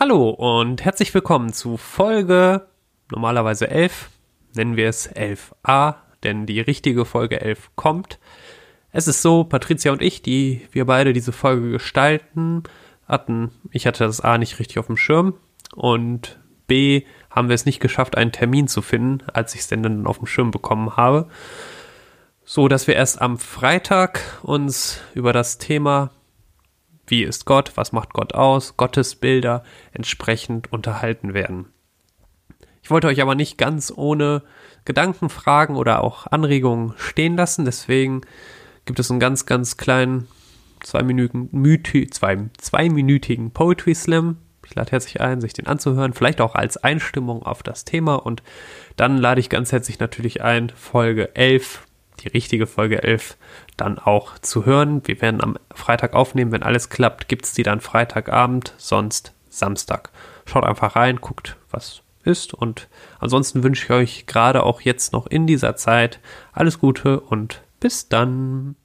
Hallo und herzlich willkommen zu Folge normalerweise 11, nennen wir es 11a, denn die richtige Folge 11 kommt. Es ist so, Patricia und ich, die wir beide diese Folge gestalten, hatten, ich hatte das A nicht richtig auf dem Schirm und B haben wir es nicht geschafft, einen Termin zu finden, als ich es denn dann auf dem Schirm bekommen habe. So dass wir erst am Freitag uns über das Thema wie ist Gott, was macht Gott aus, Gottesbilder entsprechend unterhalten werden. Ich wollte euch aber nicht ganz ohne Gedankenfragen oder auch Anregungen stehen lassen, deswegen gibt es einen ganz, ganz kleinen zweiminütigen, zwei, zweiminütigen Poetry Slam. Ich lade herzlich ein, sich den anzuhören, vielleicht auch als Einstimmung auf das Thema und dann lade ich ganz herzlich natürlich ein, Folge 11 die richtige Folge 11 dann auch zu hören. Wir werden am Freitag aufnehmen. Wenn alles klappt, gibt es die dann Freitagabend, sonst Samstag. Schaut einfach rein, guckt, was ist. Und ansonsten wünsche ich euch gerade auch jetzt noch in dieser Zeit alles Gute und bis dann.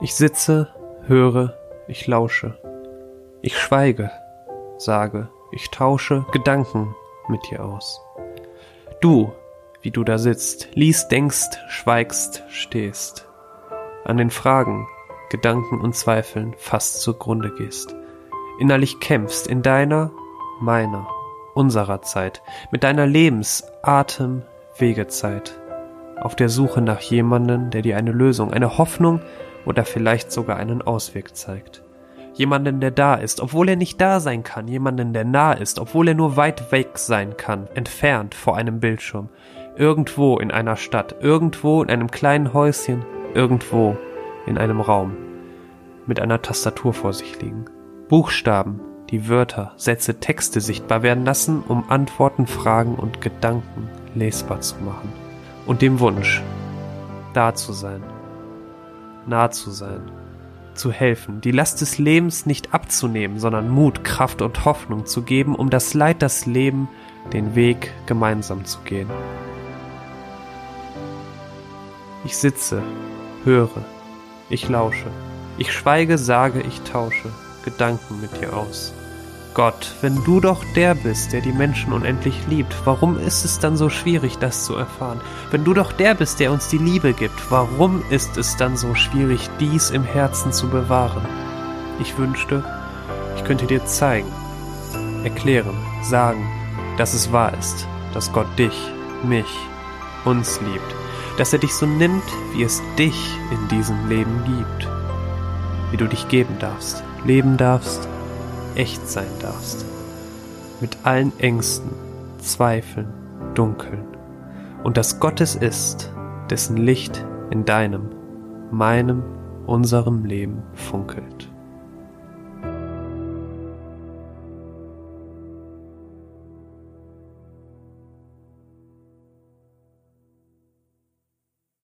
Ich sitze, höre, ich lausche. Ich schweige, sage, ich tausche Gedanken mit dir aus. Du, wie du da sitzt, liest, denkst, schweigst, stehst, an den Fragen, Gedanken und Zweifeln fast zugrunde gehst, innerlich kämpfst in deiner, meiner, unserer Zeit, mit deiner Lebens-, Atem-, Wegezeit, auf der Suche nach jemanden, der dir eine Lösung, eine Hoffnung oder vielleicht sogar einen Ausweg zeigt. Jemanden, der da ist, obwohl er nicht da sein kann. Jemanden, der nah ist, obwohl er nur weit weg sein kann. Entfernt vor einem Bildschirm. Irgendwo in einer Stadt. Irgendwo in einem kleinen Häuschen. Irgendwo in einem Raum. Mit einer Tastatur vor sich liegen. Buchstaben, die Wörter, Sätze, Texte sichtbar werden lassen, um Antworten, Fragen und Gedanken lesbar zu machen. Und dem Wunsch, da zu sein, nah zu sein zu helfen, die Last des Lebens nicht abzunehmen, sondern Mut, Kraft und Hoffnung zu geben, um das Leid, das Leben, den Weg gemeinsam zu gehen. Ich sitze, höre, ich lausche, ich schweige, sage, ich tausche Gedanken mit dir aus. Gott, wenn du doch der bist, der die Menschen unendlich liebt, warum ist es dann so schwierig, das zu erfahren? Wenn du doch der bist, der uns die Liebe gibt, warum ist es dann so schwierig, dies im Herzen zu bewahren? Ich wünschte, ich könnte dir zeigen, erklären, sagen, dass es wahr ist, dass Gott dich, mich, uns liebt, dass er dich so nimmt, wie es dich in diesem Leben gibt, wie du dich geben darfst, leben darfst echt sein darfst. Mit allen Ängsten, Zweifeln, Dunkeln. Und dass Gott es ist, dessen Licht in deinem, meinem, unserem Leben funkelt.